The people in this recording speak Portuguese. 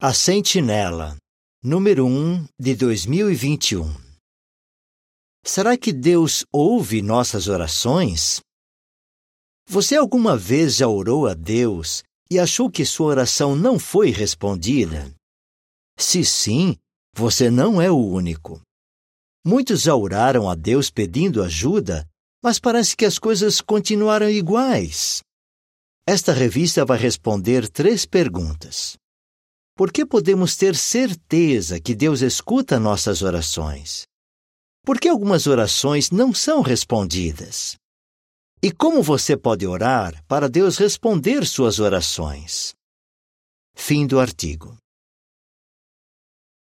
A Sentinela, número 1 de 2021. Será que Deus ouve nossas orações? Você alguma vez já orou a Deus e achou que sua oração não foi respondida? Se sim, você não é o único. Muitos já oraram a Deus pedindo ajuda, mas parece que as coisas continuaram iguais. Esta revista vai responder três perguntas. Por que podemos ter certeza que Deus escuta nossas orações? Por que algumas orações não são respondidas? E como você pode orar para Deus responder suas orações? Fim do artigo.